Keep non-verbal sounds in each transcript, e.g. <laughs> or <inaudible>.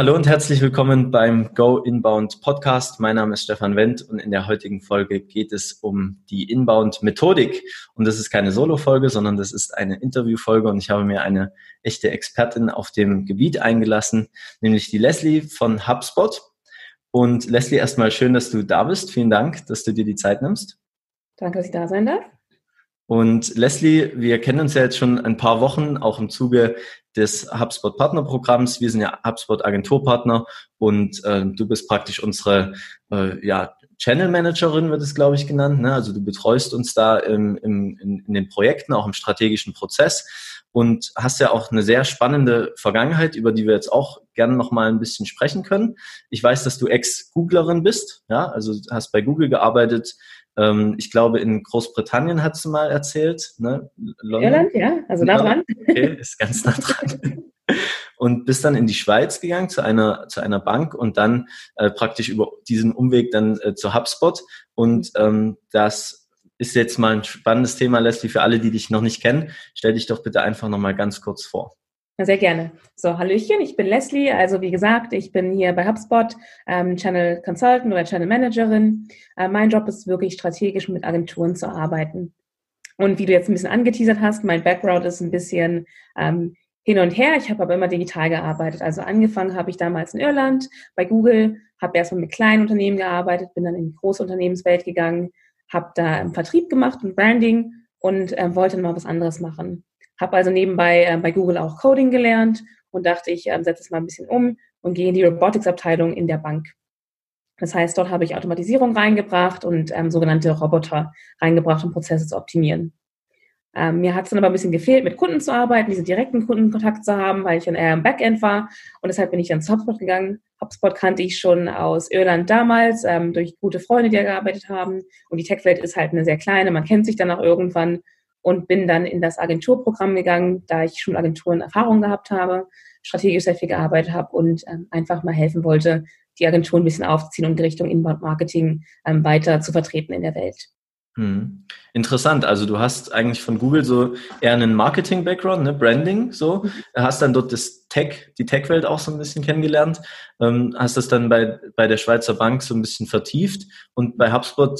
Hallo und herzlich willkommen beim Go Inbound Podcast. Mein Name ist Stefan Wendt und in der heutigen Folge geht es um die Inbound Methodik. Und das ist keine Solo-Folge, sondern das ist eine Interview-Folge und ich habe mir eine echte Expertin auf dem Gebiet eingelassen, nämlich die Leslie von HubSpot. Und Leslie, erstmal schön, dass du da bist. Vielen Dank, dass du dir die Zeit nimmst. Danke, dass ich da sein darf. Und Leslie, wir kennen uns ja jetzt schon ein paar Wochen, auch im Zuge des HubSpot Partnerprogramms. Wir sind ja HubSpot Agenturpartner und äh, du bist praktisch unsere äh, ja, Channel Managerin, wird es, glaube ich, genannt. Ne? Also du betreust uns da im, im, in, in den Projekten, auch im strategischen Prozess und hast ja auch eine sehr spannende Vergangenheit, über die wir jetzt auch gerne noch mal ein bisschen sprechen können. Ich weiß, dass du Ex-Googlerin bist, ja, also hast bei Google gearbeitet, ähm, ich glaube, in Großbritannien hat sie mal erzählt. Ne? Irland, ja, also nah dran. Okay, ist ganz nah dran. und bist dann in die Schweiz gegangen zu einer zu einer Bank und dann äh, praktisch über diesen Umweg dann äh, zu HubSpot und ähm, das ist jetzt mal ein spannendes Thema, Leslie, für alle, die dich noch nicht kennen. Stell dich doch bitte einfach noch mal ganz kurz vor. Sehr gerne. So, Hallöchen, ich bin Leslie. Also wie gesagt, ich bin hier bei HubSpot ähm, Channel Consultant oder Channel Managerin. Äh, mein Job ist wirklich strategisch mit Agenturen zu arbeiten. Und wie du jetzt ein bisschen angeteasert hast, mein Background ist ein bisschen ähm, hin und her. Ich habe aber immer digital gearbeitet. Also angefangen habe ich damals in Irland bei Google, habe erstmal mit kleinen Unternehmen gearbeitet, bin dann in die große Unternehmenswelt gegangen, habe da im Vertrieb gemacht und Branding und äh, wollte mal was anderes machen. Habe also nebenbei äh, bei Google auch Coding gelernt und dachte, ich äh, setze es mal ein bisschen um und gehe in die Robotics-Abteilung in der Bank. Das heißt, dort habe ich Automatisierung reingebracht und ähm, sogenannte Roboter reingebracht, um Prozesse zu optimieren. Ähm, mir hat es dann aber ein bisschen gefehlt, mit Kunden zu arbeiten, diesen direkten Kundenkontakt zu haben, weil ich dann eher im Backend war. Und deshalb bin ich dann zu HubSpot gegangen. HubSpot kannte ich schon aus Irland damals, ähm, durch gute Freunde, die da gearbeitet haben. Und die Tech-Welt ist halt eine sehr kleine, man kennt sich dann auch irgendwann und bin dann in das Agenturprogramm gegangen, da ich schon Agenturen Erfahrung gehabt habe, strategisch sehr viel gearbeitet habe und ähm, einfach mal helfen wollte, die Agentur ein bisschen aufzuziehen und die Richtung Inbound Marketing ähm, weiter zu vertreten in der Welt. Hm. Interessant. Also du hast eigentlich von Google so eher einen Marketing-Background, ne? Branding, so. Mhm. Hast dann dort das Tech, die Tech-Welt auch so ein bisschen kennengelernt. Ähm, hast das dann bei, bei der Schweizer Bank so ein bisschen vertieft und bei HubSpot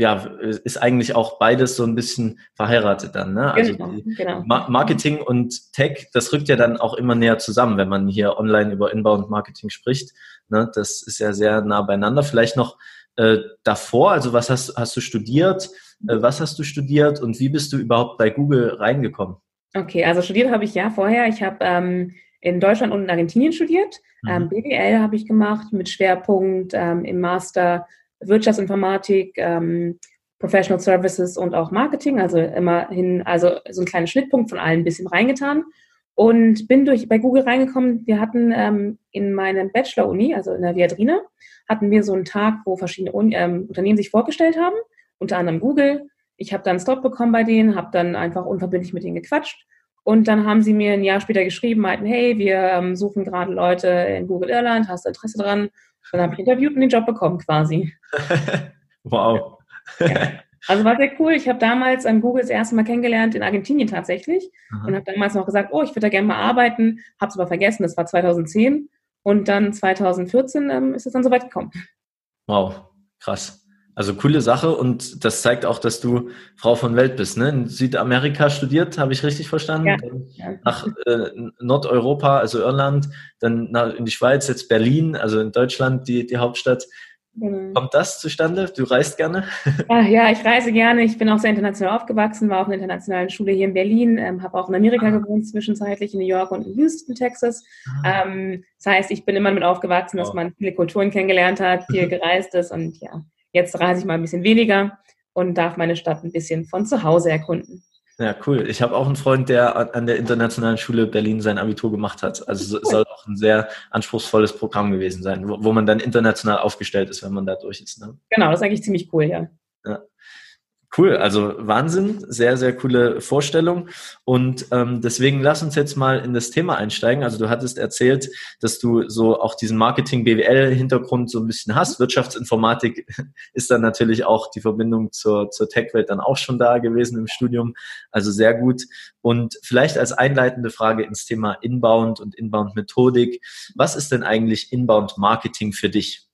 ja, ist eigentlich auch beides so ein bisschen verheiratet dann. Ne? Also genau, genau. Marketing und Tech, das rückt ja dann auch immer näher zusammen, wenn man hier online über Inbound Marketing spricht. Ne? Das ist ja sehr nah beieinander. Vielleicht noch äh, davor, also was hast, hast du studiert? Äh, was hast du studiert und wie bist du überhaupt bei Google reingekommen? Okay, also studiert habe ich ja vorher. Ich habe ähm, in Deutschland und in Argentinien studiert. Mhm. Ähm, BWL habe ich gemacht mit Schwerpunkt ähm, im Master Wirtschaftsinformatik, ähm, Professional Services und auch Marketing, also immerhin, also so ein kleiner Schnittpunkt von allen ein bisschen reingetan und bin durch bei Google reingekommen. Wir hatten ähm, in meinem Bachelor-Uni, also in der Viadrina, hatten wir so einen Tag, wo verschiedene Uni, ähm, Unternehmen sich vorgestellt haben, unter anderem Google. Ich habe dann einen Stop bekommen bei denen, habe dann einfach unverbindlich mit denen gequatscht und dann haben sie mir ein Jahr später geschrieben, meinten, hey, wir ähm, suchen gerade Leute in Google Irland, hast du Interesse dran? Dann habe ich interviewt und den Job bekommen quasi. <laughs> wow. Ja. Also war sehr cool. Ich habe damals an Google das erste Mal kennengelernt in Argentinien tatsächlich Aha. und habe damals noch gesagt, oh, ich würde da gerne mal arbeiten, habe es aber vergessen, das war 2010 und dann 2014 ähm, ist es dann soweit gekommen. Wow, krass. Also coole Sache und das zeigt auch, dass du Frau von Welt bist. Ne? In Südamerika studiert, habe ich richtig verstanden? Ja. Nach äh, Nordeuropa, also Irland, dann nach, in die Schweiz, jetzt Berlin, also in Deutschland die, die Hauptstadt. Genau. Kommt das zustande? Du reist gerne? Ja, <laughs> ja, ich reise gerne. Ich bin auch sehr international aufgewachsen, war auf einer internationalen Schule hier in Berlin, ähm, habe auch in Amerika ah. gewohnt, zwischenzeitlich in New York und in Houston, Texas. Ah. Ähm, das heißt, ich bin immer damit aufgewachsen, dass man viele Kulturen kennengelernt hat, viel <laughs> gereist ist und ja, Jetzt reise ich mal ein bisschen weniger und darf meine Stadt ein bisschen von zu Hause erkunden. Ja, cool. Ich habe auch einen Freund, der an der Internationalen Schule Berlin sein Abitur gemacht hat. Also es soll auch ein sehr anspruchsvolles Programm gewesen sein, wo, wo, man dann international aufgestellt ist, wenn man da durch ist. Ne? Genau, das ist eigentlich ziemlich cool, ja. ja. Cool, also Wahnsinn, sehr, sehr coole Vorstellung. Und ähm, deswegen lass uns jetzt mal in das Thema einsteigen. Also du hattest erzählt, dass du so auch diesen Marketing-BWL-Hintergrund so ein bisschen hast. Wirtschaftsinformatik <laughs> ist dann natürlich auch die Verbindung zur, zur Tech-Welt dann auch schon da gewesen im Studium. Also sehr gut. Und vielleicht als einleitende Frage ins Thema Inbound und Inbound-Methodik. Was ist denn eigentlich Inbound-Marketing für dich?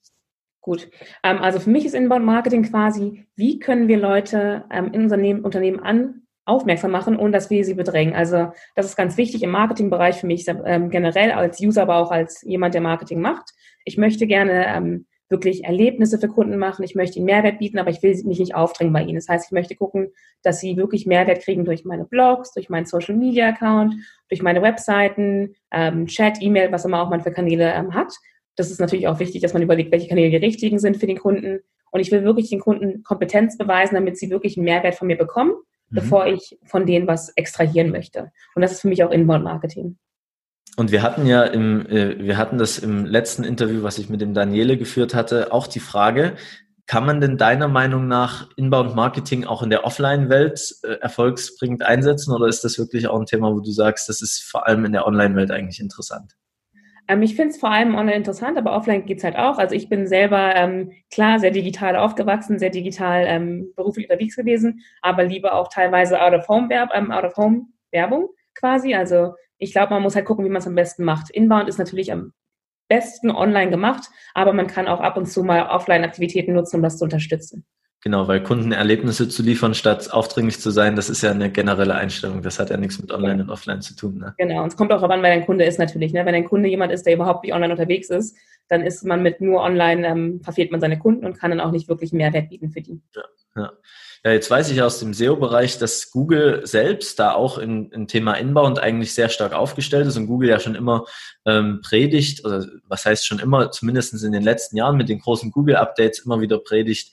Gut. Ähm, also für mich ist Inbound Marketing quasi, wie können wir Leute ähm, in Unternehmen, Unternehmen an aufmerksam machen, ohne dass wir sie bedrängen. Also das ist ganz wichtig im Marketingbereich für mich ähm, generell als User, aber auch als jemand, der Marketing macht. Ich möchte gerne wirklich Erlebnisse für Kunden machen. Ich möchte ihnen Mehrwert bieten, aber ich will mich nicht aufdrängen bei ihnen. Das heißt, ich möchte gucken, dass sie wirklich Mehrwert kriegen durch meine Blogs, durch meinen Social Media Account, durch meine Webseiten, Chat, E-Mail, was immer auch man für Kanäle hat. Das ist natürlich auch wichtig, dass man überlegt, welche Kanäle die richtigen sind für den Kunden. Und ich will wirklich den Kunden Kompetenz beweisen, damit sie wirklich einen Mehrwert von mir bekommen, mhm. bevor ich von denen was extrahieren möchte. Und das ist für mich auch Inbound Marketing. Und wir hatten ja im, äh, wir hatten das im letzten Interview, was ich mit dem Daniele geführt hatte, auch die Frage, kann man denn deiner Meinung nach Inbound Marketing auch in der Offline-Welt äh, erfolgsbringend einsetzen oder ist das wirklich auch ein Thema, wo du sagst, das ist vor allem in der Online-Welt eigentlich interessant? Ähm, ich finde es vor allem online interessant, aber offline geht's halt auch. Also ich bin selber ähm, klar sehr digital aufgewachsen, sehr digital ähm, beruflich unterwegs gewesen, aber lieber auch teilweise Out-of-Home-Werbung, ähm, Out-of-Home-Werbung quasi. Also ich glaube, man muss halt gucken, wie man es am besten macht. Inbound ist natürlich am besten online gemacht, aber man kann auch ab und zu mal Offline-Aktivitäten nutzen, um das zu unterstützen. Genau, weil Kunden Erlebnisse zu liefern, statt aufdringlich zu sein, das ist ja eine generelle Einstellung. Das hat ja nichts mit Online und Offline zu tun. Ne? Genau, und es kommt auch darauf an, wer dein Kunde ist natürlich. Ne? Wenn dein Kunde jemand ist, der überhaupt nicht online unterwegs ist, dann ist man mit nur online, ähm, verfehlt man seine Kunden und kann dann auch nicht wirklich Mehrwert bieten für die. Ja, ja. ja jetzt weiß ich aus dem SEO-Bereich, dass Google selbst da auch im, im Thema Inbound eigentlich sehr stark aufgestellt ist und Google ja schon immer ähm, predigt, oder was heißt schon immer, zumindest in den letzten Jahren mit den großen Google-Updates immer wieder predigt,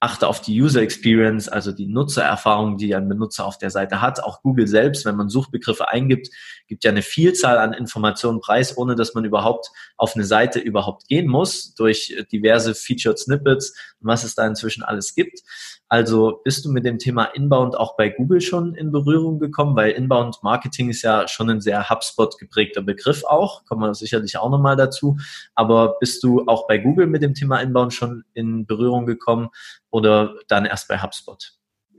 achte auf die User Experience, also die Nutzererfahrung, die ein Benutzer auf der Seite hat. Auch Google selbst, wenn man Suchbegriffe eingibt, gibt ja eine Vielzahl an Informationen preis, ohne dass man überhaupt auf eine Seite überhaupt gehen muss, durch diverse Featured Snippets und was es da inzwischen alles gibt. Also bist du mit dem Thema Inbound auch bei Google schon in Berührung gekommen? Weil Inbound Marketing ist ja schon ein sehr HubSpot geprägter Begriff auch, kommen wir sicherlich auch nochmal dazu. Aber bist du auch bei Google mit dem Thema Inbound schon in Berührung gekommen oder dann erst bei HubSpot?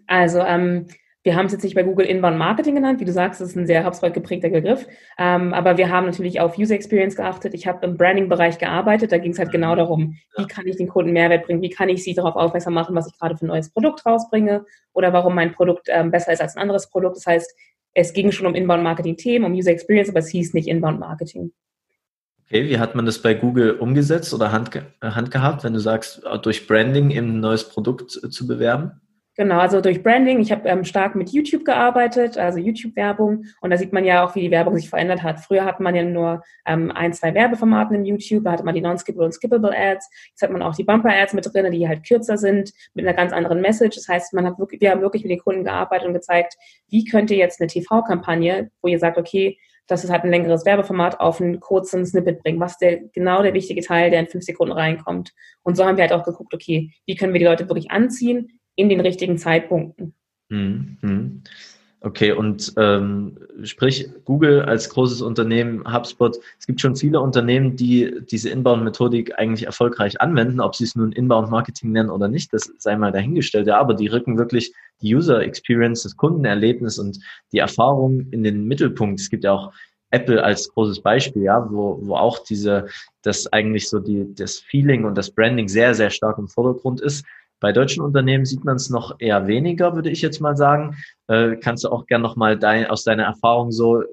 Also ähm, wir haben es jetzt nicht bei Google Inbound Marketing genannt. Wie du sagst, das ist ein sehr HubSpot geprägter Begriff. Ähm, aber wir haben natürlich auf User Experience geachtet. Ich habe im Branding-Bereich gearbeitet. Da ging es halt genau darum, wie kann ich den Kunden Mehrwert bringen? Wie kann ich sie darauf aufmerksam machen, was ich gerade für ein neues Produkt rausbringe? Oder warum mein Produkt ähm, besser ist als ein anderes Produkt? Das heißt, es ging schon um Inbound Marketing-Themen, um User Experience, aber es hieß nicht Inbound Marketing. Okay, wie hat man das bei Google umgesetzt oder Hand, Hand gehabt, wenn du sagst, durch Branding eben ein neues Produkt zu bewerben? Genau, also durch Branding. Ich habe ähm, stark mit YouTube gearbeitet, also YouTube-Werbung. Und da sieht man ja auch, wie die Werbung sich verändert hat. Früher hatte man ja nur ähm, ein, zwei Werbeformaten im YouTube. Da hatte man die Non-Skippable und Skippable Ads. Jetzt hat man auch die Bumper-Ads mit drin, die halt kürzer sind, mit einer ganz anderen Message. Das heißt, man hat wirklich, wir haben wirklich mit den Kunden gearbeitet und gezeigt, wie könnte jetzt eine TV-Kampagne, wo ihr sagt, okay, das ist halt ein längeres Werbeformat auf einen kurzen Snippet bringen. Was der genau der wichtige Teil, der in fünf Sekunden reinkommt. Und so haben wir halt auch geguckt, okay, wie können wir die Leute wirklich anziehen? In den richtigen Zeitpunkten. Mhm. Okay, und ähm, sprich Google als großes Unternehmen, HubSpot, es gibt schon viele Unternehmen, die diese Inbound-Methodik eigentlich erfolgreich anwenden, ob sie es nun Inbound-Marketing nennen oder nicht, das sei mal dahingestellt, ja, aber die rücken wirklich die User-Experience, das Kundenerlebnis und die Erfahrung in den Mittelpunkt. Es gibt ja auch Apple als großes Beispiel, ja, wo, wo auch diese, das eigentlich so die, das Feeling und das Branding sehr, sehr stark im Vordergrund ist. Bei deutschen Unternehmen sieht man es noch eher weniger, würde ich jetzt mal sagen. Äh, kannst du auch gern nochmal dein, aus deiner Erfahrung so äh,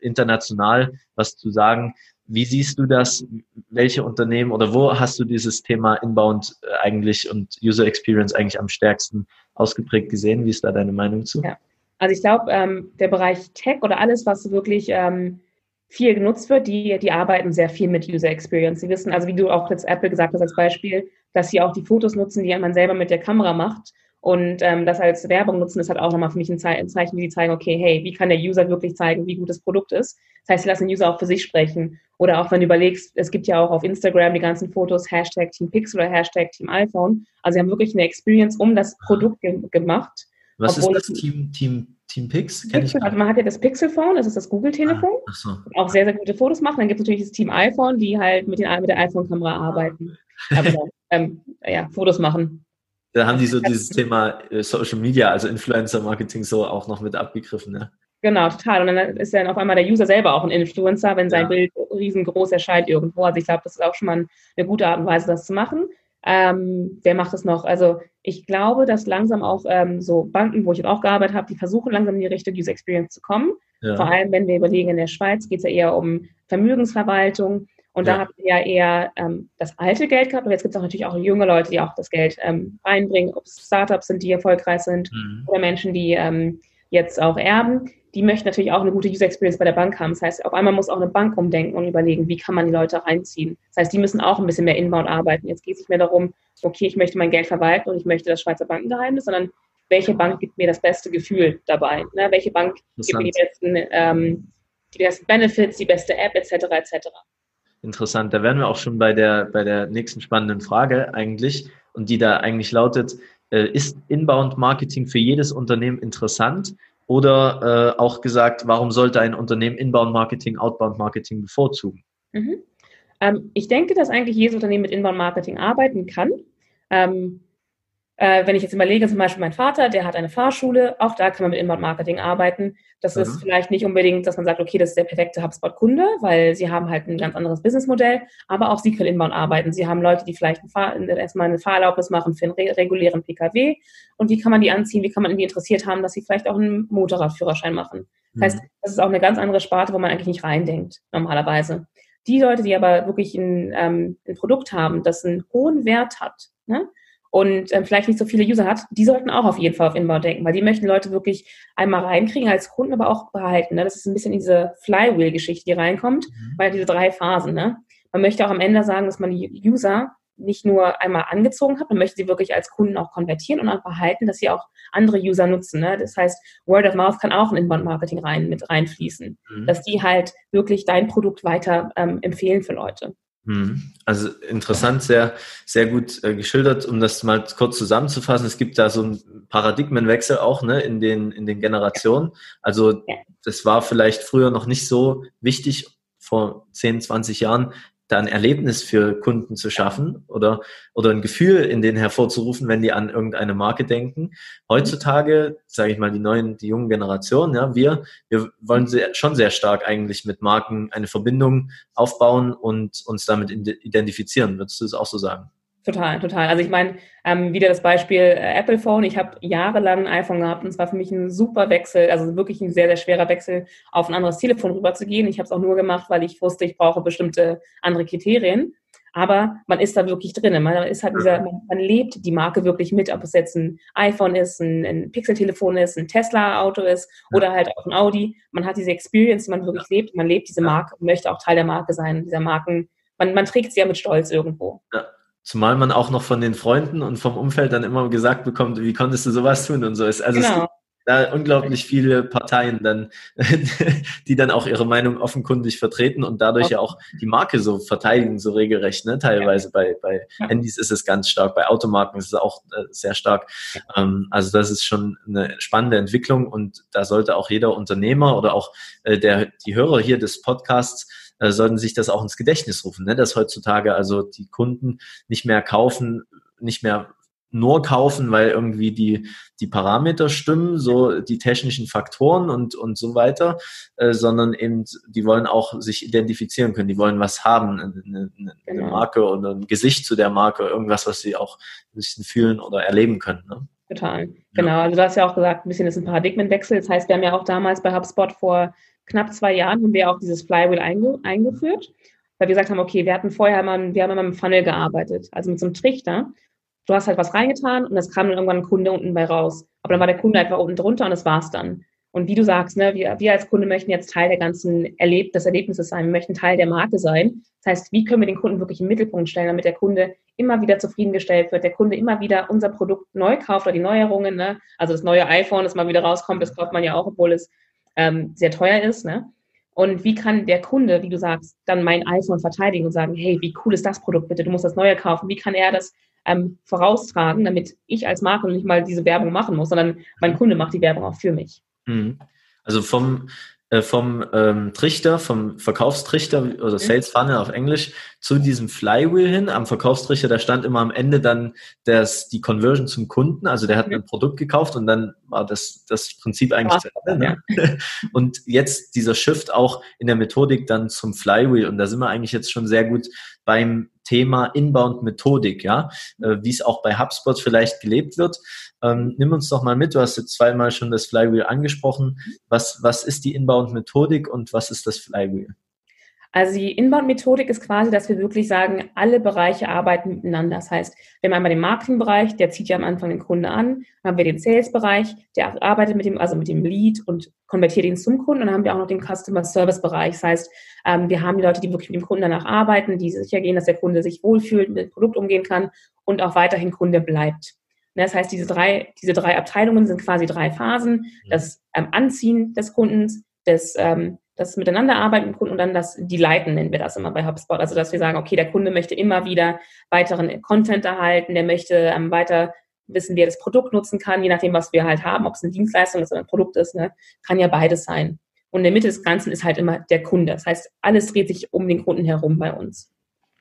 international was zu sagen? Wie siehst du das? Welche Unternehmen oder wo hast du dieses Thema Inbound äh, eigentlich und User Experience eigentlich am stärksten ausgeprägt gesehen? Wie ist da deine Meinung zu? Ja. Also ich glaube, ähm, der Bereich Tech oder alles, was wirklich ähm, viel genutzt wird, die, die arbeiten sehr viel mit User Experience. Sie wissen, also wie du auch jetzt Apple gesagt hast als Beispiel, dass sie auch die Fotos nutzen, die man selber mit der Kamera macht, Und ähm, das als Werbung nutzen ist halt auch nochmal für mich ein, Ze ein Zeichen, wie die zeigen, okay, hey, wie kann der User wirklich zeigen, wie gut das Produkt ist. Das heißt, sie lassen den User auch für sich sprechen. Oder auch wenn du überlegst, es gibt ja auch auf Instagram die ganzen Fotos, Hashtag Team Pixel oder Hashtag Team iPhone. Also sie haben wirklich eine Experience um das Produkt ge gemacht. Was ist das Team, Team, Team Pix? Pixel, also man hat ja das Pixel-Phone, das ist das Google-Telefon. Ah, so. Auch sehr, sehr gute Fotos machen. Dann gibt es natürlich das Team iPhone, die halt mit, den, mit der iPhone-Kamera arbeiten. Aber, ähm, ja, Fotos machen. Da haben die so <laughs> dieses Thema äh, Social Media, also Influencer Marketing so auch noch mit abgegriffen, ne? Genau, total. Und dann ist dann auf einmal der User selber auch ein Influencer, wenn sein ja. Bild riesengroß erscheint irgendwo. Also ich glaube, das ist auch schon mal eine gute Art und Weise, das zu machen. Ähm, wer macht das noch? Also ich glaube, dass langsam auch ähm, so Banken, wo ich auch gearbeitet habe, die versuchen langsam in die Richtung User Experience zu kommen. Ja. Vor allem, wenn wir überlegen, in der Schweiz geht es ja eher um Vermögensverwaltung. Und ja. da habt ihr ja eher ähm, das alte Geld gehabt, aber jetzt gibt es auch natürlich auch junge Leute, die auch das Geld ähm, reinbringen, ob es Startups sind, die erfolgreich sind, mhm. oder Menschen, die ähm, jetzt auch erben. Die möchten natürlich auch eine gute User Experience bei der Bank haben. Das heißt, auf einmal muss auch eine Bank umdenken und überlegen, wie kann man die Leute reinziehen. Das heißt, die müssen auch ein bisschen mehr inbound arbeiten. Jetzt geht es nicht mehr darum, okay, ich möchte mein Geld verwalten und ich möchte das Schweizer Bankengeheimnis, sondern welche Bank gibt mir das beste Gefühl dabei? Ne? Welche Bank gibt mir die besten, ähm, die besten Benefits, die beste App etc. etc. Interessant. Da wären wir auch schon bei der, bei der nächsten spannenden Frage eigentlich und die da eigentlich lautet, äh, ist Inbound-Marketing für jedes Unternehmen interessant? Oder äh, auch gesagt, warum sollte ein Unternehmen Inbound-Marketing, Outbound-Marketing bevorzugen? Mhm. Ähm, ich denke, dass eigentlich jedes Unternehmen mit Inbound-Marketing arbeiten kann. Ähm, äh, wenn ich jetzt überlege, zum Beispiel mein Vater, der hat eine Fahrschule, auch da kann man mit Inbound-Marketing arbeiten. Das mhm. ist vielleicht nicht unbedingt, dass man sagt, okay, das ist der perfekte HubSpot-Kunde, weil sie haben halt ein ganz anderes Businessmodell, aber auch sie können Inbound arbeiten. Sie haben Leute, die vielleicht ein Fahr erstmal eine Fahrerlaubnis machen für einen re regulären Pkw. Und wie kann man die anziehen? Wie kann man die interessiert haben, dass sie vielleicht auch einen Motorradführerschein machen? Das heißt, mhm. das ist auch eine ganz andere Sparte, wo man eigentlich nicht reindenkt, normalerweise. Die Leute, die aber wirklich ein, ähm, ein Produkt haben, das einen hohen Wert hat, ne? Und ähm, vielleicht nicht so viele User hat, die sollten auch auf jeden Fall auf Inbound denken, weil die möchten Leute wirklich einmal reinkriegen als Kunden, aber auch behalten. Ne? Das ist ein bisschen diese Flywheel-Geschichte, die reinkommt, mhm. weil diese drei Phasen. Ne? Man möchte auch am Ende sagen, dass man die User nicht nur einmal angezogen hat, man möchte sie wirklich als Kunden auch konvertieren und auch behalten, dass sie auch andere User nutzen. Ne? Das heißt, Word of Mouth kann auch in Inbound-Marketing rein, mit reinfließen, mhm. dass die halt wirklich dein Produkt weiter ähm, empfehlen für Leute. Mhm. Also interessant, sehr, sehr gut äh, geschildert, um das mal kurz zusammenzufassen. Es gibt da so einen Paradigmenwechsel auch ne, in, den, in den Generationen. Also das war vielleicht früher noch nicht so wichtig, vor 10, 20 Jahren, da ein Erlebnis für Kunden zu schaffen oder, oder ein Gefühl in denen hervorzurufen, wenn die an irgendeine Marke denken. Heutzutage, sage ich mal, die neuen, die jungen Generationen, ja, wir, wir wollen sehr, schon sehr stark eigentlich mit Marken eine Verbindung aufbauen und uns damit identifizieren. Würdest du es auch so sagen? Total, total. Also ich meine, ähm, wieder das Beispiel äh, Apple Phone. Ich habe jahrelang ein iPhone gehabt und es war für mich ein super Wechsel, also wirklich ein sehr, sehr schwerer Wechsel, auf ein anderes Telefon rüberzugehen. Ich habe es auch nur gemacht, weil ich wusste, ich brauche bestimmte andere Kriterien. Aber man ist da wirklich drin. Man ist halt dieser, man, man lebt die Marke wirklich mit, ob es jetzt ein iPhone ist, ein, ein Pixel-Telefon ist, ein Tesla-Auto ist oder halt auch ein Audi. Man hat diese Experience, die man wirklich lebt. Man lebt diese Marke und möchte auch Teil der Marke sein, dieser Marken. Man, man trägt sie ja mit Stolz irgendwo. Ja. Zumal man auch noch von den Freunden und vom Umfeld dann immer gesagt bekommt, wie konntest du sowas tun und so ist. Also genau. es gibt da unglaublich viele Parteien dann, <laughs> die dann auch ihre Meinung offenkundig vertreten und dadurch ja auch die Marke so verteidigen, so regelrecht, ne? Teilweise bei, bei. Handys ist es ganz stark, bei Automarken ist es auch äh, sehr stark. Ähm, also das ist schon eine spannende Entwicklung und da sollte auch jeder Unternehmer oder auch äh, der, die Hörer hier des Podcasts äh, sollten sich das auch ins Gedächtnis rufen, ne? dass heutzutage also die Kunden nicht mehr kaufen, nicht mehr nur kaufen, weil irgendwie die, die Parameter stimmen, so die technischen Faktoren und, und so weiter, äh, sondern eben, die wollen auch sich identifizieren können, die wollen was haben, eine, eine, genau. Marke oder ein Gesicht zu der Marke, irgendwas, was sie auch ein bisschen fühlen oder erleben können. Ne? Total, genau. Also du hast ja auch gesagt, ein bisschen ist ein Paradigmenwechsel. Das heißt, wir haben ja auch damals bei HubSpot vor knapp zwei Jahren haben wir auch dieses Flywheel einge eingeführt, weil wir gesagt haben, okay, wir hatten vorher mal, wir haben immer mit einem Funnel gearbeitet, also mit so einem Trichter. Du hast halt was reingetan und es kam dann irgendwann ein Kunde unten bei raus. Aber dann war der Kunde einfach unten drunter und das war's dann. Und Und wie du sagst, ne, wir, wir als Kunde möchten jetzt Teil der ganzen Erleb des Erlebnisses sein. Wir möchten Teil der Marke sein. Das heißt, wie können wir den Kunden wirklich im Mittelpunkt stellen, damit der Kunde immer wieder zufriedengestellt wird, der Kunde immer wieder unser Produkt neu kauft oder die Neuerungen. Ne? Also das neue iPhone, das mal wieder rauskommt, das kauft man ja auch, obwohl es ähm, sehr teuer ist. Ne? Und wie kann der Kunde, wie du sagst, dann mein iPhone verteidigen und sagen, hey, wie cool ist das Produkt bitte, du musst das neue kaufen. Wie kann er das ähm, voraustragen, damit ich als Marke nicht mal diese Werbung machen muss, sondern mein Kunde macht die Werbung auch für mich. Mhm. Also vom vom ähm, Trichter, vom Verkaufstrichter oder mhm. Sales Funnel auf Englisch zu diesem Flywheel hin. Am Verkaufstrichter, da stand immer am Ende dann das, die Conversion zum Kunden. Also der hat ein Produkt gekauft und dann war das, das Prinzip eigentlich zu Ende. Ne? <laughs> Und jetzt dieser Shift auch in der Methodik dann zum Flywheel. Und da sind wir eigentlich jetzt schon sehr gut beim Thema Inbound-Methodik, ja, äh, wie es auch bei HubSpot vielleicht gelebt wird. Ähm, nimm uns doch mal mit, du hast jetzt zweimal schon das Flywheel angesprochen. Was, was ist die Inbound-Methodik und was ist das Flywheel? Also die Inbound-Methodik ist quasi, dass wir wirklich sagen, alle Bereiche arbeiten miteinander. Das heißt, wir haben einmal den Marketing-Bereich, der zieht ja am Anfang den Kunde an. Dann haben wir den Sales-Bereich, der arbeitet mit dem, also mit dem Lead und konvertiert ihn zum Kunden. Und dann haben wir auch noch den Customer-Service-Bereich. Das heißt, ähm, wir haben die Leute, die wirklich mit dem Kunden danach arbeiten, die sicher gehen, dass der Kunde sich wohlfühlt, mit dem Produkt umgehen kann und auch weiterhin Kunde bleibt. Ne, das heißt, diese drei, diese drei Abteilungen sind quasi drei Phasen. Das ähm, Anziehen des Kundens, das ähm, das Miteinanderarbeiten mit Kunden und dann das, die Leiten nennen wir das immer bei HubSpot. Also, dass wir sagen, okay, der Kunde möchte immer wieder weiteren Content erhalten, der möchte ähm, weiter wissen, wie er das Produkt nutzen kann, je nachdem, was wir halt haben, ob es eine Dienstleistung ist oder ein Produkt ist, ne, kann ja beides sein. Und in der Mitte des Ganzen ist halt immer der Kunde. Das heißt, alles dreht sich um den Kunden herum bei uns.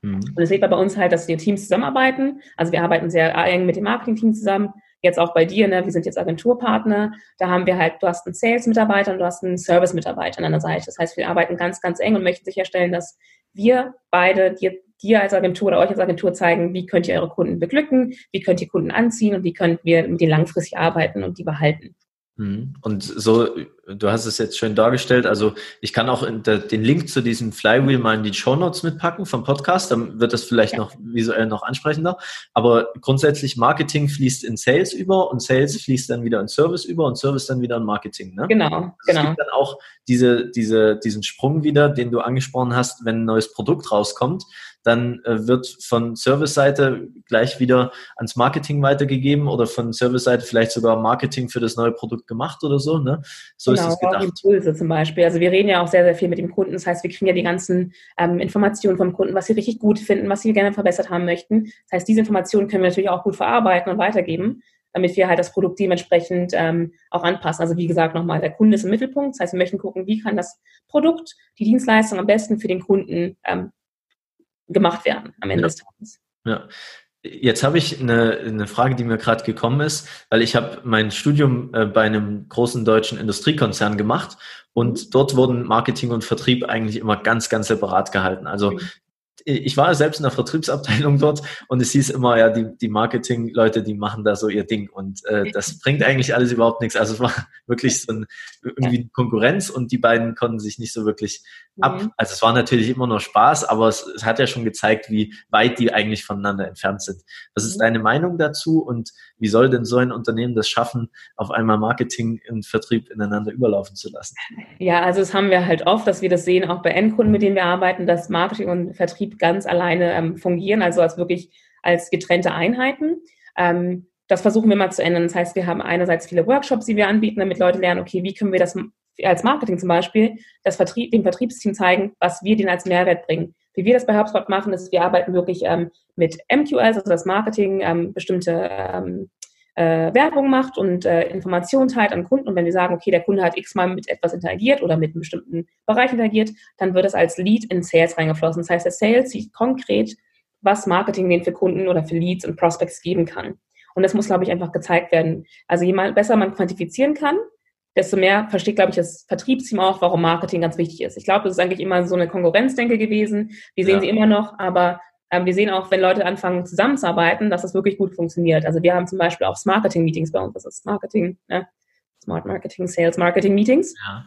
Mhm. Und es sieht bei uns halt, dass die Teams zusammenarbeiten. Also wir arbeiten sehr eng mit dem Marketing-Team zusammen jetzt auch bei dir, ne, wir sind jetzt Agenturpartner, da haben wir halt, du hast einen Sales-Mitarbeiter und du hast einen Service-Mitarbeiter an deiner Seite. Das heißt, wir arbeiten ganz, ganz eng und möchten sicherstellen, dass wir beide dir, dir als Agentur oder euch als Agentur zeigen, wie könnt ihr eure Kunden beglücken, wie könnt ihr Kunden anziehen und wie könnt wir mit denen langfristig arbeiten und die behalten. Mhm. Und so, du hast es jetzt schön dargestellt. Also ich kann auch den Link zu diesem Flywheel mal in die Show Notes mitpacken vom Podcast. Dann wird das vielleicht ja. noch visuell noch ansprechender. Aber grundsätzlich Marketing fließt in Sales über und Sales fließt dann wieder in Service über und Service dann wieder in Marketing. Ne? Genau, also genau. Es gibt dann auch diese, diese, diesen Sprung wieder, den du angesprochen hast, wenn ein neues Produkt rauskommt dann äh, wird von Service-Seite gleich wieder ans Marketing weitergegeben oder von Service-Seite vielleicht sogar Marketing für das neue Produkt gemacht oder so. Ne? So genau, ist gedacht. Impulse zum Beispiel. Also wir reden ja auch sehr, sehr viel mit dem Kunden. Das heißt, wir kriegen ja die ganzen ähm, Informationen vom Kunden, was sie richtig gut finden, was sie gerne verbessert haben möchten. Das heißt, diese Informationen können wir natürlich auch gut verarbeiten und weitergeben damit wir halt das Produkt dementsprechend ähm, auch anpassen. Also wie gesagt, nochmal, der Kunde ist im Mittelpunkt. Das heißt, wir möchten gucken, wie kann das Produkt, die Dienstleistung am besten für den Kunden ähm, gemacht werden am Ende ja. des Tages. Ja. Jetzt habe ich eine, eine Frage, die mir gerade gekommen ist, weil ich habe mein Studium äh, bei einem großen deutschen Industriekonzern gemacht und dort wurden Marketing und Vertrieb eigentlich immer ganz, ganz separat gehalten. Also mhm ich war selbst in der Vertriebsabteilung dort und es hieß immer, ja, die, die Marketing-Leute, die machen da so ihr Ding und äh, das bringt eigentlich alles überhaupt nichts. Also es war <laughs> wirklich so ein, irgendwie eine Konkurrenz und die beiden konnten sich nicht so wirklich ab. Mhm. Also es war natürlich immer nur Spaß, aber es, es, hat ja schon gezeigt, wie weit die eigentlich voneinander entfernt sind. Was ist mhm. deine Meinung dazu und wie soll denn so ein Unternehmen das schaffen, auf einmal Marketing und Vertrieb ineinander überlaufen zu lassen? Ja, also das haben wir halt oft, dass wir das sehen, auch bei Endkunden, mit denen wir arbeiten, dass Marketing und Vertrieb ganz alleine ähm, fungieren, also als wirklich als getrennte Einheiten. Ähm, das versuchen wir mal zu ändern. Das heißt, wir haben einerseits viele Workshops, die wir anbieten, damit Leute lernen, okay, wie können wir das als Marketing zum Beispiel das Vertrieb, dem Vertriebsteam zeigen, was wir denen als Mehrwert bringen. Wie wir das bei HubSpot machen, ist, wir arbeiten wirklich ähm, mit MQLs, also das Marketing, ähm, bestimmte ähm, äh, Werbung macht und äh, Informationen teilt an Kunden. Und wenn wir sagen, okay, der Kunde hat x-mal mit etwas interagiert oder mit einem bestimmten Bereich interagiert, dann wird es als Lead in Sales reingeflossen. Das heißt, der Sales sieht konkret, was Marketing den für Kunden oder für Leads und Prospects geben kann. Und das muss, glaube ich, einfach gezeigt werden. Also je besser man quantifizieren kann, desto mehr versteht, glaube ich, das Vertriebsteam auch, warum Marketing ganz wichtig ist. Ich glaube, das ist eigentlich immer so eine Konkurrenzdenke gewesen. Wir sehen ja. sie immer noch, aber ähm, wir sehen auch, wenn Leute anfangen zusammenzuarbeiten, dass das wirklich gut funktioniert. Also wir haben zum Beispiel auch Marketing-Meetings bei uns. Das ist Marketing, ne? Smart Marketing, Sales Marketing Meetings. Ja.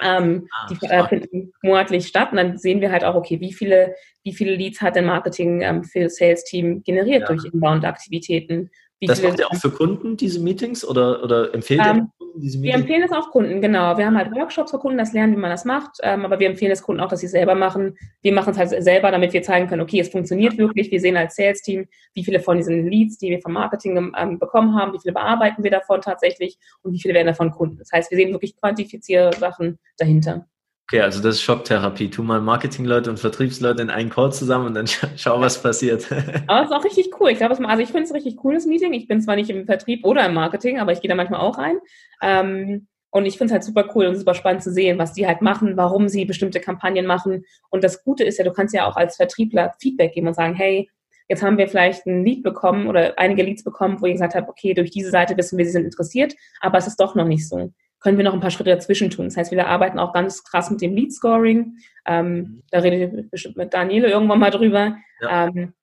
Ähm, ah, die äh, finden monatlich statt und dann sehen wir halt auch, okay, wie viele, wie viele Leads hat denn Marketing ähm, für das Sales-Team generiert ja. durch Inbound-Aktivitäten? Das macht ihr auch für Kunden, diese Meetings, oder, oder empfehlt ähm, ihr Kunden, diese Wir empfehlen es auch Kunden, genau. Wir haben halt Workshops für Kunden, das lernen, wie man das macht. Ähm, aber wir empfehlen es Kunden auch, dass sie es selber machen. Wir machen es halt selber, damit wir zeigen können, okay, es funktioniert wirklich. Wir sehen als Sales-Team, wie viele von diesen Leads, die wir vom Marketing ähm, bekommen haben, wie viele bearbeiten wir davon tatsächlich und wie viele werden davon Kunden. Das heißt, wir sehen wirklich quantifizierte Sachen dahinter. Okay, also das ist Shop-Therapie. Tu mal Marketingleute und Vertriebsleute in einen Call zusammen und dann <laughs> schau, was passiert. Aber es ist auch richtig cool. Ich glaube, also ich finde es ein richtig cooles Meeting. Ich bin zwar nicht im Vertrieb oder im Marketing, aber ich gehe da manchmal auch rein. Ähm, und ich finde es halt super cool und super spannend zu sehen, was die halt machen, warum sie bestimmte Kampagnen machen. Und das Gute ist ja, du kannst ja auch als Vertriebler Feedback geben und sagen, hey, jetzt haben wir vielleicht ein Lead bekommen oder einige Leads bekommen, wo ich gesagt habe, okay, durch diese Seite wissen wir, sie sind interessiert, aber es ist doch noch nicht so können wir noch ein paar Schritte dazwischen tun. Das heißt, wir arbeiten auch ganz krass mit dem Lead Scoring. Ähm, mhm. da rede ich bestimmt mit Daniele irgendwann mal drüber. Ja. Ähm,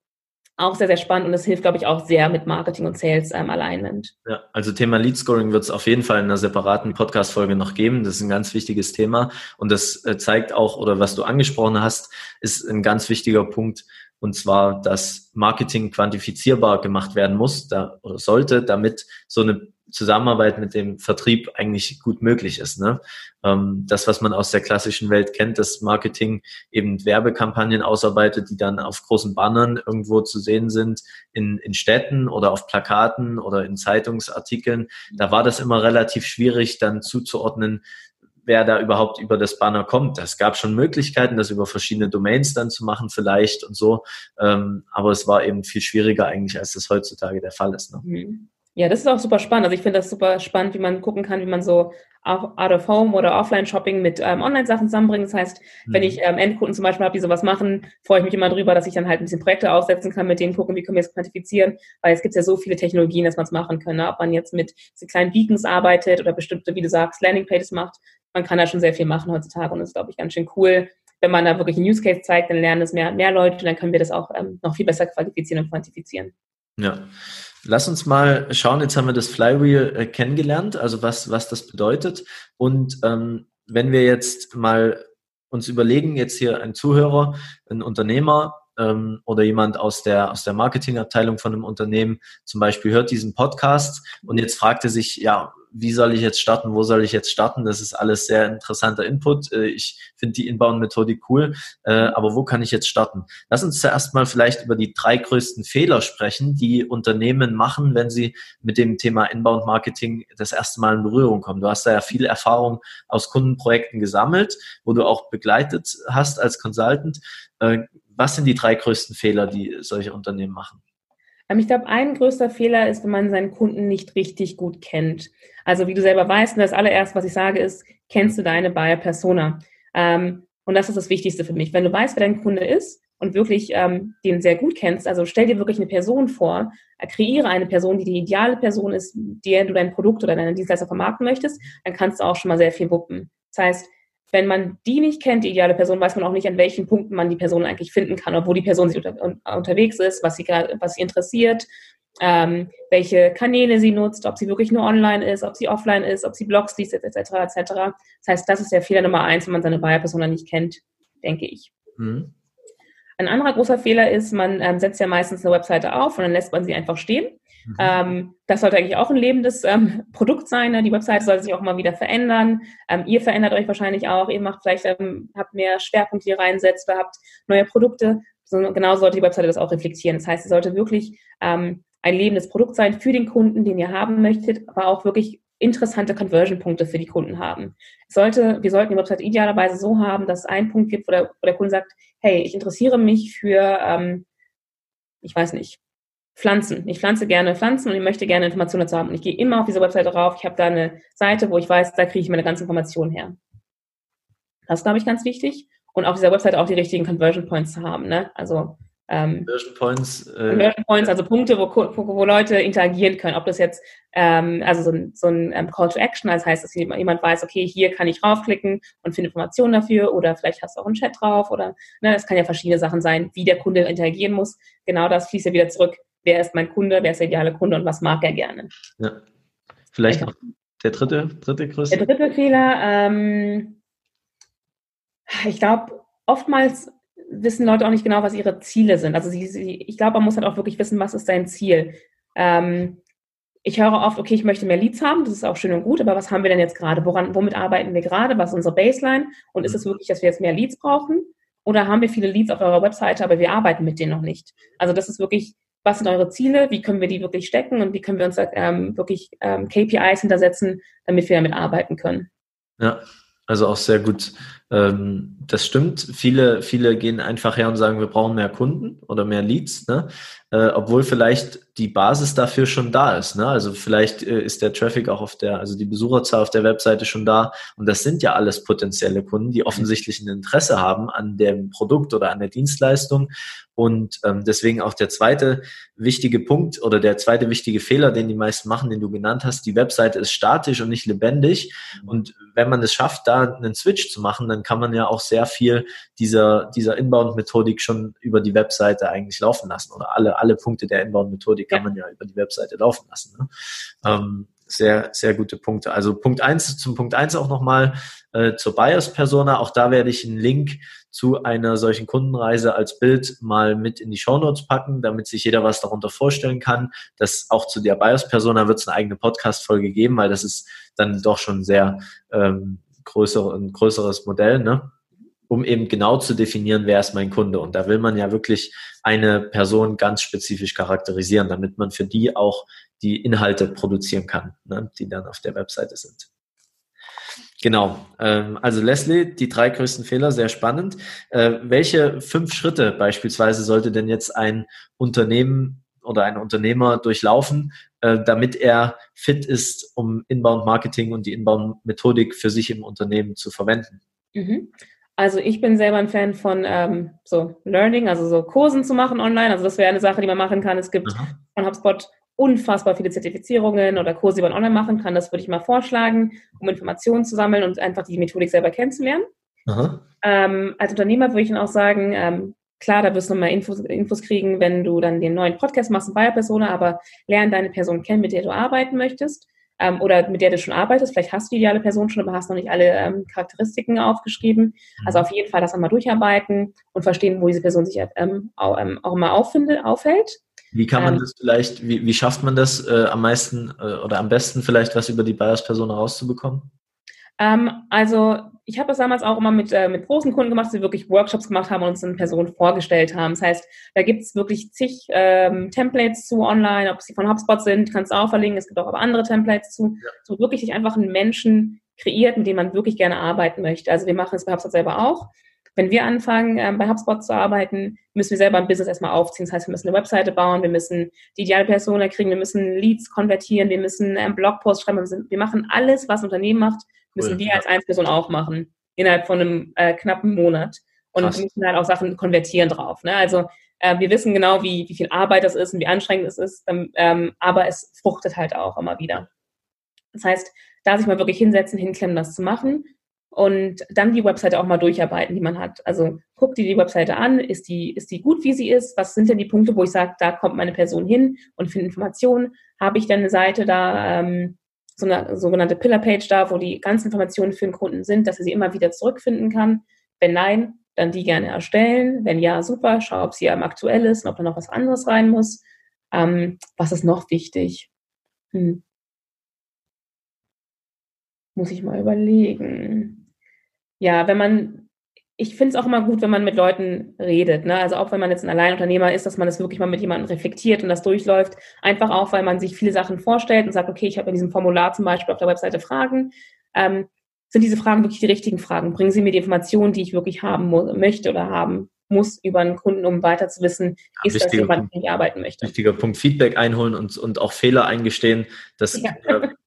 auch sehr, sehr spannend und das hilft, glaube ich, auch sehr mit Marketing und Sales ähm, Alignment. Ja, also Thema Lead Scoring wird es auf jeden Fall in einer separaten Podcast-Folge noch geben. Das ist ein ganz wichtiges Thema und das äh, zeigt auch, oder was du angesprochen hast, ist ein ganz wichtiger Punkt, und zwar, dass Marketing quantifizierbar gemacht werden muss da, oder sollte, damit so eine Zusammenarbeit mit dem Vertrieb eigentlich gut möglich ist. Ne? Ähm, das, was man aus der klassischen Welt kennt, dass Marketing eben Werbekampagnen ausarbeitet, die dann auf großen Bannern irgendwo zu sehen sind, in, in Städten oder auf Plakaten oder in Zeitungsartikeln. Da war das immer relativ schwierig dann zuzuordnen, wer da überhaupt über das Banner kommt. Es gab schon Möglichkeiten, das über verschiedene Domains dann zu machen vielleicht und so, ähm, aber es war eben viel schwieriger eigentlich, als das heutzutage der Fall ist. Ne? Mhm. Ja, das ist auch super spannend. Also ich finde das super spannend, wie man gucken kann, wie man so out of home oder Offline-Shopping mit ähm, Online-Sachen zusammenbringt. Das heißt, mhm. wenn ich ähm, Endkunden zum Beispiel habe, die sowas machen, freue ich mich immer drüber, dass ich dann halt ein bisschen Projekte aufsetzen kann, mit denen gucken, wie können wir es quantifizieren, weil es gibt ja so viele Technologien, dass man es machen kann. Ne? Ob man jetzt mit so kleinen Beacons arbeitet oder bestimmte, wie du sagst, Landing-Pages macht, man kann da schon sehr viel machen heutzutage und das ist, glaube ich, ganz schön cool. Wenn man da wirklich einen Use Case zeigt, dann lernen es mehr, mehr Leute und dann können wir das auch ähm, noch viel besser qualifizieren und quantifizieren. Ja. Lass uns mal schauen, jetzt haben wir das Flywheel äh, kennengelernt, also was, was das bedeutet. Und ähm, wenn wir jetzt mal uns überlegen, jetzt hier ein Zuhörer, ein Unternehmer ähm, oder jemand aus der, aus der Marketingabteilung von einem Unternehmen zum Beispiel hört diesen Podcast und jetzt fragt er sich, ja, wie soll ich jetzt starten, wo soll ich jetzt starten? Das ist alles sehr interessanter Input. Äh, ich finde die Inbound-Methodik cool, äh, aber wo kann ich jetzt starten? Lass uns zuerst mal vielleicht über die drei größten Fehler sprechen, die Unternehmen machen, wenn sie mit dem Thema Inbound-Marketing das erste Mal in Berührung kommen. Du hast da ja viel Erfahrung aus Kundenprojekten gesammelt, wo du auch begleitet hast als Consultant. Was sind die drei größten Fehler, die solche Unternehmen machen? Ähm, ich glaube, ein größter Fehler ist, wenn man seinen Kunden nicht richtig gut kennt. Also wie du selber weißt, das allererste, was ich sage, ist, kennst du deine Buyer Persona? Ähm, und das ist das Wichtigste für mich. Wenn du weißt, wer dein Kunde ist und wirklich ähm, den sehr gut kennst, also stell dir wirklich eine Person vor, äh, kreiere eine Person, die die ideale Person ist, der du dein Produkt oder deine Dienstleister vermarkten möchtest, dann kannst du auch schon mal sehr viel wuppen. Das heißt, wenn man die nicht kennt, die ideale Person, weiß man auch nicht, an welchen Punkten man die Person eigentlich finden kann, obwohl die Person sich unter, unterwegs ist, was sie gerade, was sie interessiert, ähm, welche Kanäle sie nutzt, ob sie wirklich nur online ist, ob sie offline ist, ob sie Blogs liest, etc., etc. Das heißt, das ist der Fehler Nummer eins, wenn man seine Buyer-Persona nicht kennt, denke ich. Mhm. Ein anderer großer Fehler ist, man ähm, setzt ja meistens eine Webseite auf und dann lässt man sie einfach stehen. Mhm. Ähm, das sollte eigentlich auch ein lebendes ähm, Produkt sein. Ne? Die Webseite sollte sich auch mal wieder verändern. Ähm, ihr verändert euch wahrscheinlich auch. Ihr macht vielleicht, ähm, habt mehr Schwerpunkte, die ihr reinsetzt, ihr habt neue Produkte. So, genau sollte die Webseite das auch reflektieren. Das heißt, sie sollte wirklich ähm, ein lebendes Produkt sein für den Kunden, den ihr haben möchtet, aber auch wirklich interessante Conversion-Punkte für die Kunden haben. sollte, wir sollten die Website idealerweise so haben, dass es einen Punkt gibt, wo der, wo der Kunde sagt, hey, ich interessiere mich für, ähm, ich weiß nicht, Pflanzen. Ich pflanze gerne Pflanzen und ich möchte gerne Informationen dazu haben. Und ich gehe immer auf diese Webseite drauf. Ich habe da eine Seite, wo ich weiß, da kriege ich meine ganzen Informationen her. Das ist, glaube ich, ganz wichtig. Und auf dieser Webseite auch die richtigen Conversion Points zu haben. Ne? Also ähm, Conversion Points. Äh, Conversion Points, also Punkte, wo, wo, Leute interagieren können. Ob das jetzt, ähm, also so ein, so ein ähm, Call to Action, das heißt, dass jemand weiß, okay, hier kann ich raufklicken und finde Informationen dafür oder vielleicht hast du auch einen Chat drauf oder, ne, das kann ja verschiedene Sachen sein, wie der Kunde interagieren muss. Genau das fließt ja wieder zurück wer ist mein Kunde, wer ist der ideale Kunde und was mag er gerne. Ja. Vielleicht noch der dritte, dritte größte. Der dritte Fehler, ähm, ich glaube, oftmals wissen Leute auch nicht genau, was ihre Ziele sind. Also sie, sie, ich glaube, man muss halt auch wirklich wissen, was ist dein Ziel. Ähm, ich höre oft, okay, ich möchte mehr Leads haben, das ist auch schön und gut, aber was haben wir denn jetzt gerade? Woran, womit arbeiten wir gerade? Was ist unsere Baseline? Und ist es mhm. wirklich, dass wir jetzt mehr Leads brauchen? Oder haben wir viele Leads auf eurer Webseite, aber wir arbeiten mit denen noch nicht? Also das ist wirklich, was sind eure Ziele? Wie können wir die wirklich stecken? Und wie können wir uns ähm, wirklich ähm, KPIs hintersetzen, damit wir damit arbeiten können? Ja, also auch sehr gut. Ähm, das stimmt. Viele, viele gehen einfach her und sagen, wir brauchen mehr Kunden oder mehr Leads, ne? Äh, obwohl vielleicht die Basis dafür schon da ist. Ne? Also vielleicht äh, ist der Traffic auch auf der, also die Besucherzahl auf der Webseite schon da. Und das sind ja alles potenzielle Kunden, die offensichtlich ein Interesse haben an dem Produkt oder an der Dienstleistung. Und ähm, deswegen auch der zweite wichtige Punkt oder der zweite wichtige Fehler, den die meisten machen, den du genannt hast, die Webseite ist statisch und nicht lebendig. Und wenn man es schafft, da einen Switch zu machen, dann kann man ja auch sehr viel dieser, dieser Inbound-Methodik schon über die Webseite eigentlich laufen lassen. Oder alle, alle Punkte der Inbound-Methodik kann man ja über die Webseite laufen lassen. Ne? Ähm, sehr, sehr gute Punkte. Also Punkt eins zum Punkt eins auch nochmal äh, zur Buyers-Persona. Auch da werde ich einen Link zu einer solchen Kundenreise als Bild mal mit in die Shownotes packen, damit sich jeder was darunter vorstellen kann. Das auch zu der Buyers-Persona wird es eine eigene Podcast-Folge geben, weil das ist dann doch schon sehr ähm, größere, ein größeres Modell, ne? um eben genau zu definieren, wer ist mein Kunde. Und da will man ja wirklich eine Person ganz spezifisch charakterisieren, damit man für die auch die Inhalte produzieren kann, ne, die dann auf der Webseite sind. Genau. Ähm, also Leslie, die drei größten Fehler, sehr spannend. Äh, welche fünf Schritte beispielsweise sollte denn jetzt ein Unternehmen oder ein Unternehmer durchlaufen, äh, damit er fit ist, um Inbound Marketing und die Inbound Methodik für sich im Unternehmen zu verwenden? Mhm. Also ich bin selber ein Fan von ähm, so Learning, also so Kursen zu machen online. Also das wäre eine Sache, die man machen kann. Es gibt Aha. von HubSpot unfassbar viele Zertifizierungen oder Kurse, die man online machen kann. Das würde ich mal vorschlagen, um Informationen zu sammeln und einfach die Methodik selber kennenzulernen. Ähm, als Unternehmer würde ich dann auch sagen, ähm, klar, da wirst du nochmal Infos, Infos kriegen, wenn du dann den neuen Podcast machst, Buyer Persona, aber lern deine Person kennen, mit der du arbeiten möchtest ähm, oder mit der du schon arbeitest. Vielleicht hast du die ideale Person schon, aber hast noch nicht alle ähm, Charakteristiken aufgeschrieben. Mhm. Also auf jeden Fall das einmal durcharbeiten und verstehen, wo diese Person sich ähm, auch, ähm, auch immer auffinde, aufhält. Wie kann man ähm, das vielleicht, wie, wie schafft man das äh, am meisten äh, oder am besten vielleicht was über die Bias-Person rauszubekommen? Ähm, also ich habe das damals auch immer mit, äh, mit großen Kunden gemacht, die wirklich Workshops gemacht haben und uns eine Person vorgestellt haben. Das heißt, da gibt es wirklich zig ähm, Templates zu online, ob sie von HubSpot sind, kannst du auch verlinken. Es gibt auch andere Templates zu. Ja. So wirklich sich einfach einen Menschen kreiert, mit dem man wirklich gerne arbeiten möchte. Also wir machen es bei HubSpot selber auch. Wenn wir anfangen, ähm, bei HubSpot zu arbeiten, müssen wir selber ein Business erstmal aufziehen. Das heißt, wir müssen eine Webseite bauen, wir müssen die ideale Person kriegen, wir müssen Leads konvertieren, wir müssen einen Blogpost schreiben. Wir machen alles, was ein Unternehmen macht, müssen cool. wir als Einzelperson auch machen, innerhalb von einem äh, knappen Monat. Und Krass. müssen halt auch Sachen konvertieren drauf. Ne? Also äh, wir wissen genau, wie, wie viel Arbeit das ist und wie anstrengend es ist, ähm, aber es fruchtet halt auch immer wieder. Das heißt, da sich mal wirklich hinsetzen, hinklemmen, das zu machen und dann die Webseite auch mal durcharbeiten, die man hat. Also guck dir die Webseite an, ist die, ist die gut, wie sie ist? Was sind denn die Punkte, wo ich sage, da kommt meine Person hin und findet Informationen? Habe ich denn eine Seite da, ähm, so eine sogenannte Pillar-Page da, wo die ganzen Informationen für den Kunden sind, dass er sie immer wieder zurückfinden kann. Wenn nein, dann die gerne erstellen. Wenn ja, super, schau, ob sie am aktuell ist und ob da noch was anderes rein muss. Ähm, was ist noch wichtig? Hm. Muss ich mal überlegen. Ja, wenn man ich finde es auch immer gut, wenn man mit Leuten redet. Ne? Also auch wenn man jetzt ein Alleinunternehmer ist, dass man das wirklich mal mit jemandem reflektiert und das durchläuft. Einfach auch, weil man sich viele Sachen vorstellt und sagt, okay, ich habe in diesem Formular zum Beispiel auf der Webseite Fragen. Ähm, sind diese Fragen wirklich die richtigen Fragen? Bringen sie mir die Informationen, die ich wirklich haben möchte oder haben muss über einen Kunden, um weiter zu wissen, ja, ist das jemand, mit dem ich arbeiten möchte. Wichtiger Punkt, Feedback einholen und, und auch Fehler eingestehen. Das ja.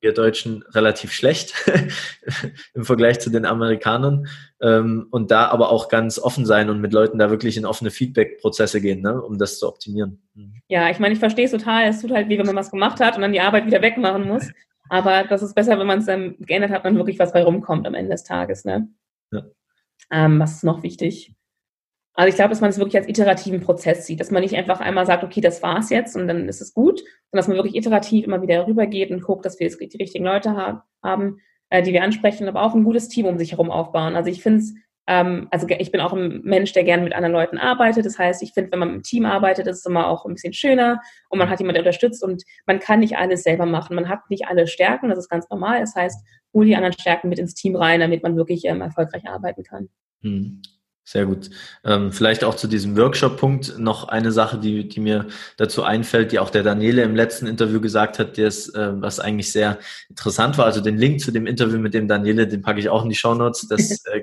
wir Deutschen relativ schlecht <laughs> im Vergleich zu den Amerikanern. Ähm, und da aber auch ganz offen sein und mit Leuten da wirklich in offene Feedback-Prozesse gehen, ne, um das zu optimieren. Mhm. Ja, ich meine, ich verstehe es total. Es tut halt wie, wenn man was gemacht hat und dann die Arbeit wieder wegmachen muss. Aber das ist besser, wenn man es dann geändert hat und wirklich was bei rumkommt am Ende des Tages. Ne? Ja. Ähm, was ist noch wichtig? Also ich glaube, dass man es wirklich als iterativen Prozess sieht, dass man nicht einfach einmal sagt, okay, das war's jetzt und dann ist es gut, sondern dass man wirklich iterativ immer wieder rübergeht und guckt, dass wir die richtigen Leute haben, äh, die wir ansprechen, aber auch ein gutes Team um sich herum aufbauen. Also ich finde es Ähm, also ich bin auch ein Mensch, der gerne mit anderen Leuten arbeitet. Das heißt, ich finde, wenn man im Team arbeitet, ist es immer auch ein bisschen schöner und man hat jemanden, der unterstützt und man kann nicht alles selber machen. Man hat nicht alle Stärken, das ist ganz normal. Das heißt, hol die anderen Stärken mit ins Team rein, damit man wirklich ähm, erfolgreich arbeiten kann. Hm. Sehr gut. Ähm, vielleicht auch zu diesem Workshop-Punkt noch eine Sache, die, die mir dazu einfällt, die auch der Daniele im letzten Interview gesagt hat, der ist, äh, was eigentlich sehr interessant war. Also den Link zu dem Interview mit dem Daniele, den packe ich auch in die Show Notes. Das <laughs> äh,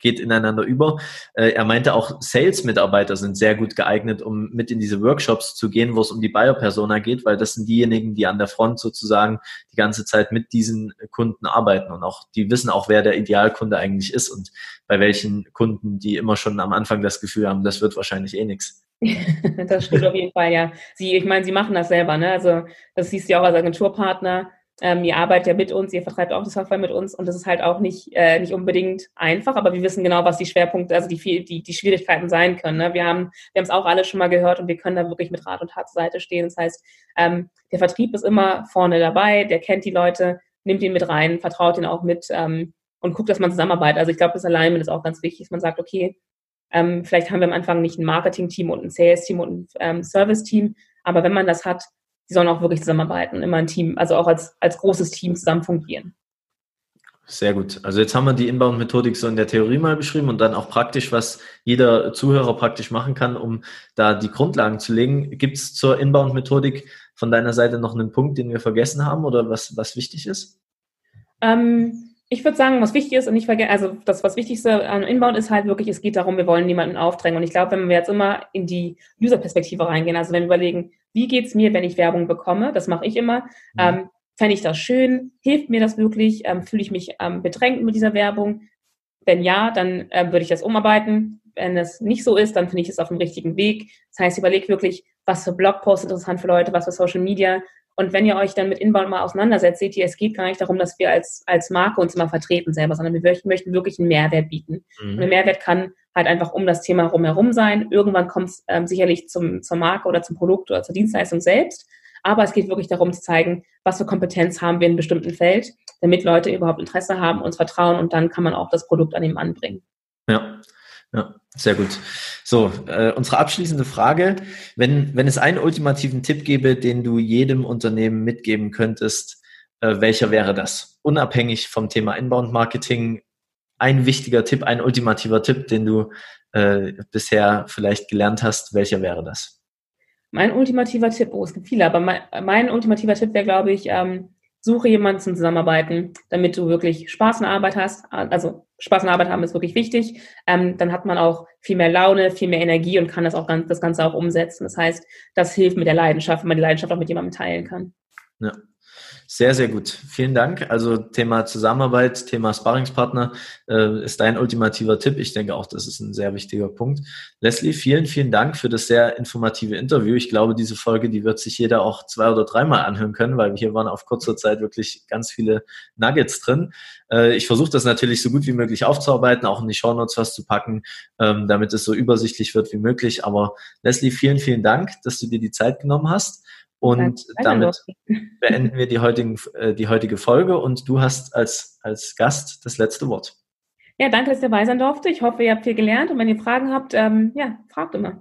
geht ineinander über. Äh, er meinte auch, Sales-Mitarbeiter sind sehr gut geeignet, um mit in diese Workshops zu gehen, wo es um die Buyer-Persona geht, weil das sind diejenigen, die an der Front sozusagen die ganze Zeit mit diesen Kunden arbeiten und auch, die wissen auch, wer der Idealkunde eigentlich ist und bei welchen Kunden, die immer schon am Anfang das Gefühl haben, das wird wahrscheinlich eh nichts. <laughs> das stimmt auf jeden Fall, ja. Sie, ich meine, sie machen das selber, ne? Also das siehst du ja auch als Agenturpartner ähm, ihr arbeitet ja mit uns, ihr vertreibt auch die Software mit uns und das ist halt auch nicht, äh, nicht unbedingt einfach, aber wir wissen genau, was die Schwerpunkte, also die, die, die Schwierigkeiten sein können. Ne? Wir haben wir es auch alle schon mal gehört und wir können da wirklich mit Rat und Tat zur Seite stehen. Das heißt, ähm, der Vertrieb ist immer vorne dabei, der kennt die Leute, nimmt ihn mit rein, vertraut ihn auch mit ähm, und guckt, dass man zusammenarbeitet. Also ich glaube, das Alignment ist auch ganz wichtig, dass man sagt, okay, ähm, vielleicht haben wir am Anfang nicht ein Marketing-Team und ein Sales-Team und ein ähm, Service-Team, aber wenn man das hat, die sollen auch wirklich zusammenarbeiten, immer ein Team, also auch als, als großes Team zusammen fungieren. Sehr gut. Also jetzt haben wir die Inbound-Methodik so in der Theorie mal beschrieben und dann auch praktisch, was jeder Zuhörer praktisch machen kann, um da die Grundlagen zu legen. Gibt es zur Inbound-Methodik von deiner Seite noch einen Punkt, den wir vergessen haben oder was, was wichtig ist? Ähm, ich würde sagen, was wichtig ist und nicht vergessen, also das, was Wichtigste an Inbound ist halt wirklich, es geht darum, wir wollen niemanden aufdrängen. Und ich glaube, wenn wir jetzt immer in die User-Perspektive reingehen, also wenn wir überlegen, wie geht's mir, wenn ich Werbung bekomme, das mache ich immer, mhm. ähm, fände ich das schön, hilft mir das wirklich, ähm, fühle ich mich ähm, bedrängt mit dieser Werbung? Wenn ja, dann äh, würde ich das umarbeiten. Wenn es nicht so ist, dann finde ich es auf dem richtigen Weg. Das heißt, überleg wirklich, was für Blogposts interessant für Leute, was für Social Media, und wenn ihr euch dann mit Inbound mal auseinandersetzt, seht ihr, es geht gar nicht darum, dass wir als, als Marke uns immer vertreten selber, sondern wir möchten wirklich einen Mehrwert bieten. Mhm. Und ein Mehrwert kann halt einfach um das Thema rumherum sein. Irgendwann kommt es ähm, sicherlich zum, zur Marke oder zum Produkt oder zur Dienstleistung selbst. Aber es geht wirklich darum zu zeigen, was für Kompetenz haben wir in einem bestimmten Feld, damit Leute überhaupt Interesse haben, uns vertrauen und dann kann man auch das Produkt an ihm anbringen. Ja, ja, sehr gut. So, äh, unsere abschließende Frage. Wenn, wenn es einen ultimativen Tipp gäbe, den du jedem Unternehmen mitgeben könntest, äh, welcher wäre das? Unabhängig vom Thema Inbound Marketing, ein wichtiger Tipp, ein ultimativer Tipp, den du äh, bisher vielleicht gelernt hast, welcher wäre das? Mein ultimativer Tipp, oh, es gibt viele, aber mein, mein ultimativer Tipp wäre, glaube ich, ähm, suche jemanden zum Zusammenarbeiten, damit du wirklich Spaß in der Arbeit hast. Also Spaß in der Arbeit haben ist wirklich wichtig. Ähm, dann hat man auch viel mehr Laune, viel mehr Energie und kann das auch ganz, das Ganze auch umsetzen. Das heißt, das hilft mit der Leidenschaft, wenn man die Leidenschaft auch mit jemandem teilen kann. Ja. Sehr, sehr gut. Vielen Dank. Also Thema Zusammenarbeit, Thema Sparringspartner äh, ist dein ultimativer Tipp. Ich denke auch, das ist ein sehr wichtiger Punkt. Leslie, vielen, vielen Dank für das sehr informative Interview. Ich glaube, diese Folge, die wird sich jeder auch zwei oder dreimal anhören können, weil hier waren auf kurzer Zeit wirklich ganz viele Nuggets drin. Äh, ich versuche das natürlich so gut wie möglich aufzuarbeiten, auch in die Shownotes was zu packen, ähm, damit es so übersichtlich wird wie möglich. Aber Leslie, vielen, vielen Dank, dass du dir die Zeit genommen hast. Und damit <laughs> beenden wir die, heutigen, äh, die heutige Folge und du hast als, als Gast das letzte Wort. Ja, danke, dass ihr dabei sein durfte. Ich hoffe, ihr habt viel gelernt und wenn ihr Fragen habt, ähm, ja, fragt immer.